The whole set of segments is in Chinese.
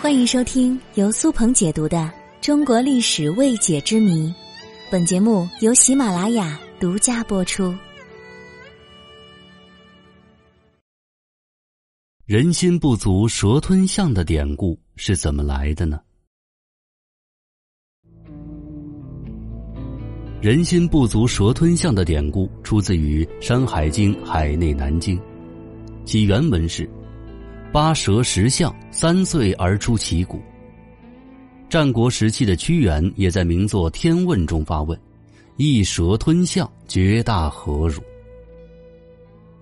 欢迎收听由苏鹏解读的《中国历史未解之谜》，本节目由喜马拉雅独家播出。人心不足蛇吞象的典故是怎么来的呢？人心不足蛇吞象的典故出自于《山海经·海内南经》，其原文是。八蛇十象，三岁而出其骨。战国时期的屈原也在名作《天问》中发问：“一蛇吞象，绝大何如？”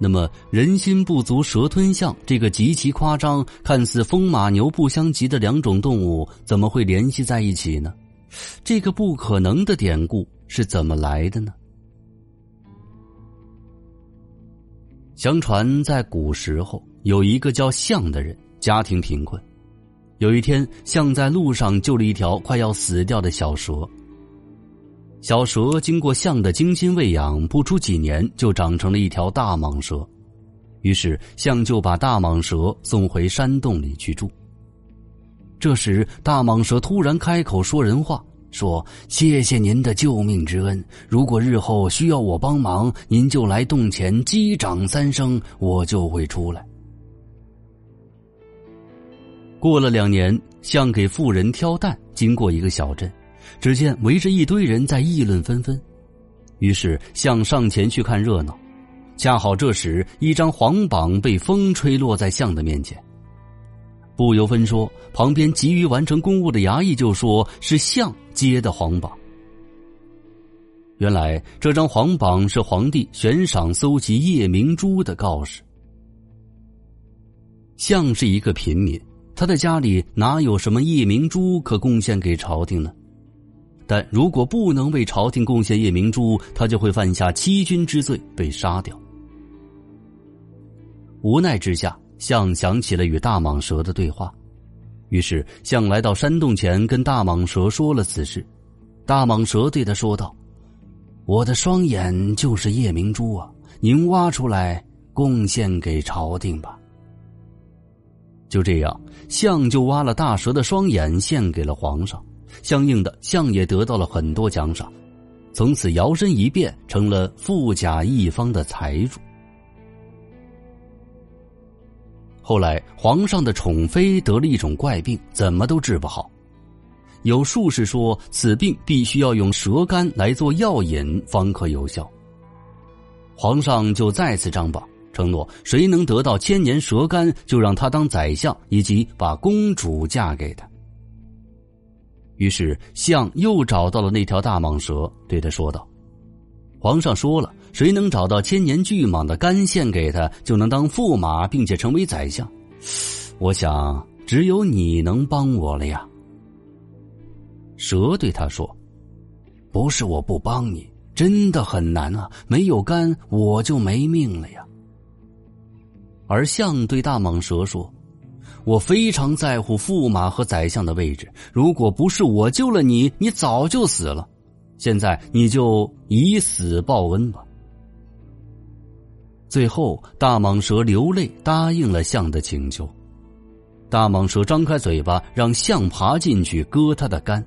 那么，人心不足蛇吞象这个极其夸张、看似风马牛不相及的两种动物，怎么会联系在一起呢？这个不可能的典故是怎么来的呢？相传，在古时候。有一个叫象的人，家庭贫困。有一天，象在路上救了一条快要死掉的小蛇。小蛇经过象的精心喂养，不出几年就长成了一条大蟒蛇。于是，象就把大蟒蛇送回山洞里去住。这时，大蟒蛇突然开口说人话，说：“谢谢您的救命之恩，如果日后需要我帮忙，您就来洞前击掌三声，我就会出来。”过了两年，象给富人挑担，经过一个小镇，只见围着一堆人在议论纷纷。于是象上前去看热闹，恰好这时一张黄榜被风吹落在象的面前。不由分说，旁边急于完成公务的衙役就说是象接的黄榜。原来这张黄榜是皇帝悬赏搜集夜明珠的告示。象是一个平民。他的家里哪有什么夜明珠可贡献给朝廷呢？但如果不能为朝廷贡献夜明珠，他就会犯下欺君之罪，被杀掉。无奈之下，象想起了与大蟒蛇的对话，于是象来到山洞前，跟大蟒蛇说了此事。大蟒蛇对他说道：“我的双眼就是夜明珠啊，您挖出来贡献给朝廷吧。”就这样，象就挖了大蛇的双眼献给了皇上，相应的，象也得到了很多奖赏，从此摇身一变成了富甲一方的财主。后来，皇上的宠妃得了一种怪病，怎么都治不好，有术士说此病必须要用蛇肝来做药引方可有效，皇上就再次张榜。承诺谁能得到千年蛇干，就让他当宰相，以及把公主嫁给他。于是象又找到了那条大蟒蛇，对他说道：“皇上说了，谁能找到千年巨蟒的肝献给他，就能当驸马，并且成为宰相。我想只有你能帮我了呀。”蛇对他说：“不是我不帮你，真的很难啊！没有肝，我就没命了呀。”而象对大蟒蛇说：“我非常在乎驸马和宰相的位置，如果不是我救了你，你早就死了。现在你就以死报恩吧。”最后，大蟒蛇流泪答应了象的请求。大蟒蛇张开嘴巴，让象爬进去割它的肝。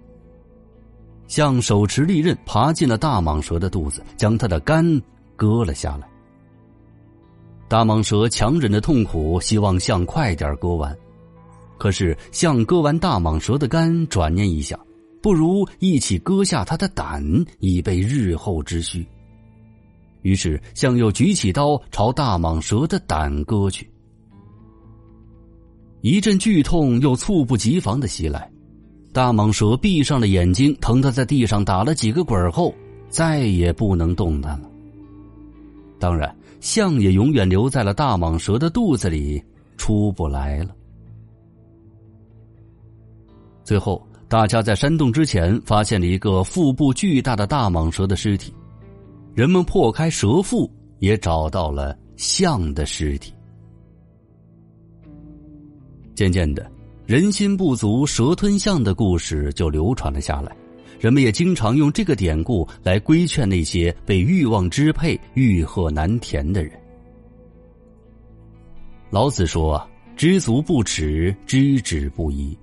象手持利刃爬进了大蟒蛇的肚子，将它的肝割了下来。大蟒蛇强忍着痛苦，希望象快点割完。可是象割完大蟒蛇的肝，转念一想，不如一起割下它的胆，以备日后之需。于是象又举起刀朝大蟒蛇的胆割去。一阵剧痛又猝不及防的袭来，大蟒蛇闭上了眼睛，疼得在地上打了几个滚后，再也不能动弹了。当然。象也永远留在了大蟒蛇的肚子里，出不来了。最后，大家在山洞之前发现了一个腹部巨大的大蟒蛇的尸体，人们破开蛇腹，也找到了象的尸体。渐渐的，人心不足蛇吞象的故事就流传了下来。人们也经常用这个典故来规劝那些被欲望支配、欲壑难填的人。老子说：“知足不耻，知止不移。”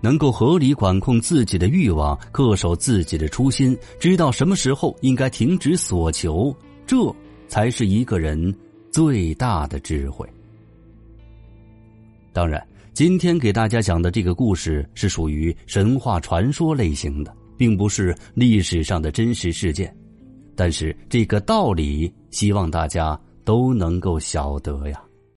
能够合理管控自己的欲望，恪守自己的初心，知道什么时候应该停止所求，这才是一个人最大的智慧。当然，今天给大家讲的这个故事是属于神话传说类型的，并不是历史上的真实事件。但是这个道理，希望大家都能够晓得呀。